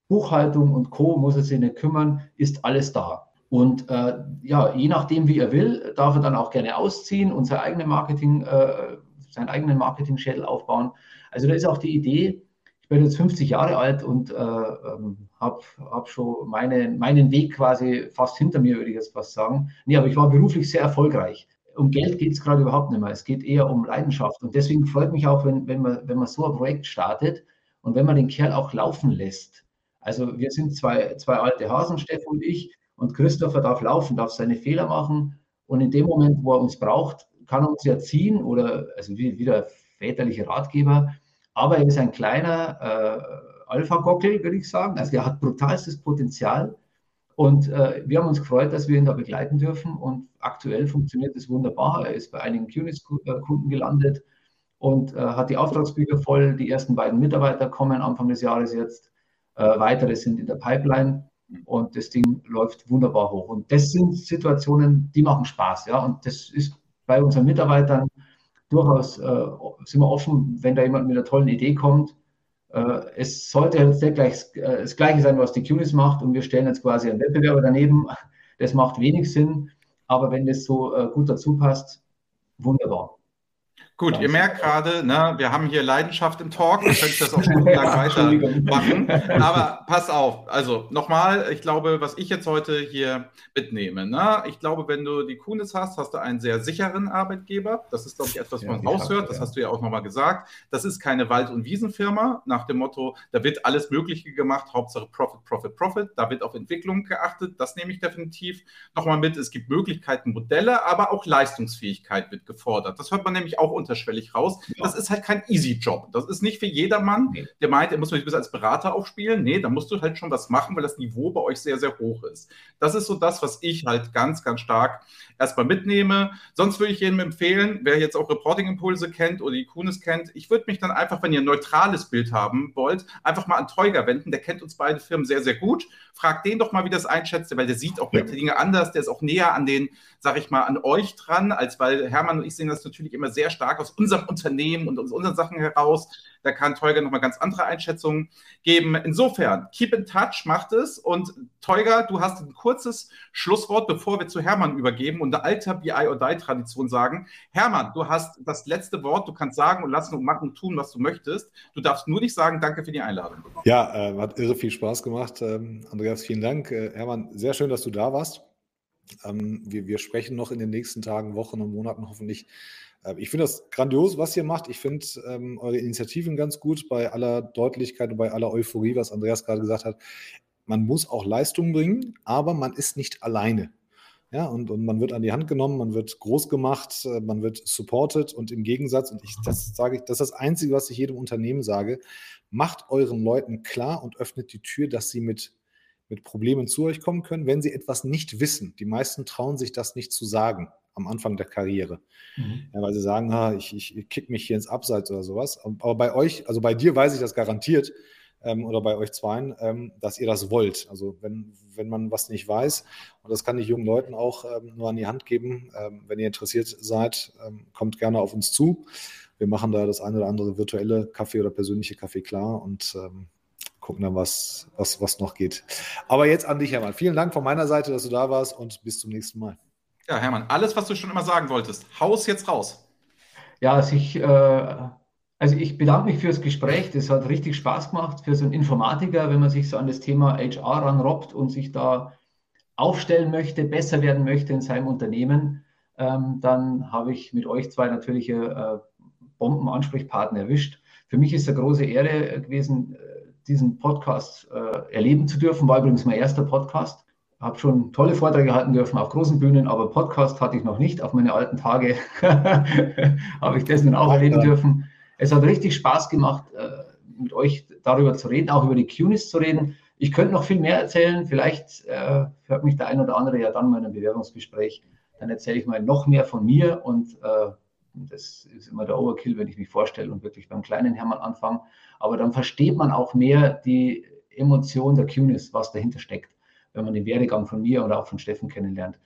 Buchhaltung und Co. muss er sich nicht kümmern, ist alles da. Und äh, ja, je nachdem, wie er will, darf er dann auch gerne ausziehen und sein eigene Marketing, äh, seinen eigenen Marketing-Schädel aufbauen. Also da ist auch die Idee, ich bin jetzt 50 Jahre alt und äh, ähm, habe hab schon meine, meinen Weg quasi fast hinter mir, würde ich jetzt fast sagen. Nee, aber ich war beruflich sehr erfolgreich um Geld geht es gerade überhaupt nicht mehr. Es geht eher um Leidenschaft. Und deswegen freut mich auch, wenn, wenn, man, wenn man so ein Projekt startet und wenn man den Kerl auch laufen lässt. Also wir sind zwei, zwei alte Hasen, Steffen und ich, und Christopher darf laufen, darf seine Fehler machen. Und in dem Moment, wo er uns braucht, kann er uns ja ziehen oder also wie der väterliche Ratgeber. Aber er ist ein kleiner äh, Alpha-Gockel, würde ich sagen. Also er hat brutalstes Potenzial. Und äh, wir haben uns gefreut, dass wir ihn da begleiten dürfen. Und aktuell funktioniert es wunderbar. Er ist bei einigen QNIS-Kunden gelandet und äh, hat die Auftragsbücher voll. Die ersten beiden Mitarbeiter kommen Anfang des Jahres jetzt. Äh, weitere sind in der Pipeline. Und das Ding läuft wunderbar hoch. Und das sind Situationen, die machen Spaß. Ja? Und das ist bei unseren Mitarbeitern durchaus, äh, sind wir offen, wenn da jemand mit einer tollen Idee kommt es sollte jetzt gleich, äh, das Gleiche sein, was die QNIS macht und wir stellen jetzt quasi einen Wettbewerber daneben. Das macht wenig Sinn, aber wenn das so äh, gut dazu passt, wunderbar. Gut, ihr merkt gerade, ne, wir haben hier Leidenschaft im Talk. Ich könnte das auch [LAUGHS] schon lang weitermachen. Aber pass auf, also nochmal, ich glaube, was ich jetzt heute hier mitnehme, ne, ich glaube, wenn du die Kunis hast, hast du einen sehr sicheren Arbeitgeber. Das ist, glaube ich, etwas, was man raushört. Das hast du ja auch nochmal gesagt. Das ist keine Wald- und Wiesenfirma nach dem Motto, da wird alles Mögliche gemacht, Hauptsache Profit, Profit, Profit. Da wird auf Entwicklung geachtet. Das nehme ich definitiv nochmal mit. Es gibt Möglichkeiten, Modelle, aber auch Leistungsfähigkeit wird gefordert. Das hört man nämlich auch unterschwellig raus. Ja. Das ist halt kein Easy-Job. Das ist nicht für jedermann, nee. der meint, er muss mich bis als Berater aufspielen. Nee, da musst du halt schon was machen, weil das Niveau bei euch sehr, sehr hoch ist. Das ist so das, was ich halt ganz, ganz stark erstmal mitnehme. Sonst würde ich jedem empfehlen, wer jetzt auch Reporting-Impulse kennt oder die Kunis kennt, ich würde mich dann einfach, wenn ihr ein neutrales Bild haben wollt, einfach mal an Teuger wenden. Der kennt uns beide Firmen sehr, sehr gut. Fragt den doch mal, wie das einschätzt, weil der sieht auch ja. Dinge anders. Der ist auch näher an den, sag ich mal, an euch dran, als weil Hermann und ich sehen das natürlich immer sehr stark aus unserem Unternehmen und aus unseren Sachen heraus. Da kann Teuger nochmal ganz andere Einschätzungen geben. Insofern, keep in touch, macht es. Und Teuger, du hast ein kurzes Schlusswort, bevor wir zu Hermann übergeben und eine alte BI or Die Tradition sagen. Hermann, du hast das letzte Wort. Du kannst sagen und lassen und machen und tun, was du möchtest. Du darfst nur nicht sagen, danke für die Einladung. Ja, äh, hat irre viel Spaß gemacht. Ähm, Andreas, vielen Dank. Äh, Hermann, sehr schön, dass du da warst. Ähm, wir, wir sprechen noch in den nächsten Tagen, Wochen und Monaten hoffentlich ich finde das grandios, was ihr macht. Ich finde ähm, eure Initiativen ganz gut bei aller Deutlichkeit und bei aller Euphorie, was Andreas gerade gesagt hat. Man muss auch Leistung bringen, aber man ist nicht alleine. Ja, und, und man wird an die Hand genommen, man wird groß gemacht, äh, man wird supported und im Gegensatz, und ich, das sage ich, das ist das Einzige, was ich jedem Unternehmen sage, macht euren Leuten klar und öffnet die Tür, dass sie mit, mit Problemen zu euch kommen können, wenn sie etwas nicht wissen. Die meisten trauen sich das nicht zu sagen am Anfang der Karriere. Mhm. Ja, weil sie sagen, ha, ich, ich kick mich hier ins Abseits oder sowas. Aber bei euch, also bei dir weiß ich das garantiert, ähm, oder bei euch zweien, ähm, dass ihr das wollt. Also wenn, wenn man was nicht weiß, und das kann ich jungen Leuten auch ähm, nur an die Hand geben, ähm, wenn ihr interessiert seid, ähm, kommt gerne auf uns zu. Wir machen da das eine oder andere virtuelle Kaffee oder persönliche Kaffee klar und ähm, gucken dann, was, was, was noch geht. Aber jetzt an dich, Hermann. Vielen Dank von meiner Seite, dass du da warst und bis zum nächsten Mal. Ja, Hermann, alles, was du schon immer sagen wolltest, haus jetzt raus. Ja, also ich, äh, also ich bedanke mich fürs Gespräch. Das hat richtig Spaß gemacht für so einen Informatiker, wenn man sich so an das Thema HR ranrobbt und sich da aufstellen möchte, besser werden möchte in seinem Unternehmen. Ähm, dann habe ich mit euch zwei natürlich äh, Bombenansprechpartner erwischt. Für mich ist es eine große Ehre gewesen, äh, diesen Podcast äh, erleben zu dürfen. War übrigens mein erster Podcast. Habe schon tolle Vorträge halten dürfen auf großen Bühnen, aber Podcast hatte ich noch nicht. Auf meine alten Tage [LAUGHS] habe ich das nun auch erleben dürfen. Es hat richtig Spaß gemacht, äh, mit euch darüber zu reden, auch über die QNIS zu reden. Ich könnte noch viel mehr erzählen. Vielleicht äh, hört mich der ein oder andere ja dann mal in einem Bewerbungsgespräch. Dann erzähle ich mal noch mehr von mir und äh, das ist immer der Overkill, wenn ich mich vorstelle und wirklich beim kleinen Hermann anfange. Aber dann versteht man auch mehr die Emotion der QNIS, was dahinter steckt wenn man den Werdegang von mir oder auch von Steffen kennenlernt.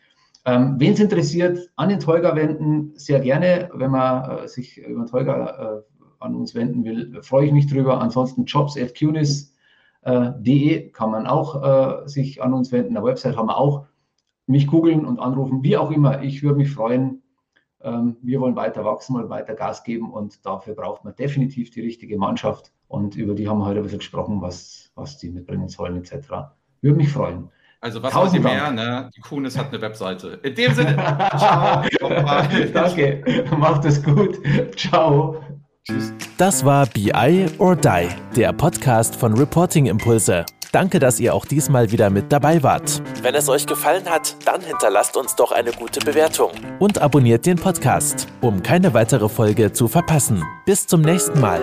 Ähm, Wen es interessiert, an den Tolga wenden, sehr gerne. Wenn man äh, sich über den Tolga äh, an uns wenden will, freue ich mich drüber. Ansonsten jobs.qnis.de äh, kann man auch äh, sich an uns wenden. Eine Website haben wir auch. Mich googeln und anrufen, wie auch immer. Ich würde mich freuen. Ähm, wir wollen weiter wachsen, wollen weiter Gas geben und dafür braucht man definitiv die richtige Mannschaft. Und über die haben wir heute ein bisschen gesprochen, was, was die mitbringen sollen, etc. Würde mich freuen. Also was wollt ihr mehr? Ne? Die Kunis hat eine Webseite. In dem Sinne, [LAUGHS] ciao. [LAUGHS] Danke, macht es gut. Ciao. Tschüss. Das war BI or Die, der Podcast von Reporting Impulse. Danke, dass ihr auch diesmal wieder mit dabei wart. Wenn es euch gefallen hat, dann hinterlasst uns doch eine gute Bewertung und abonniert den Podcast, um keine weitere Folge zu verpassen. Bis zum nächsten Mal.